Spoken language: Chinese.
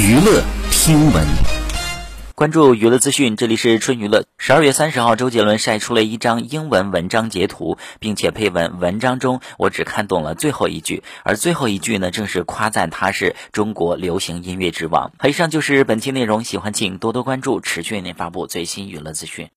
娱乐听闻。关注娱乐资讯这里是春娱乐。十二月三十号周杰伦晒出了一张英文文章截图并且配文文章中我只看懂了最后一句而最后一句呢正是夸赞他是中国流行音乐之王。以上就是本期内容喜欢请多多关注持续为您发布最新娱乐资讯。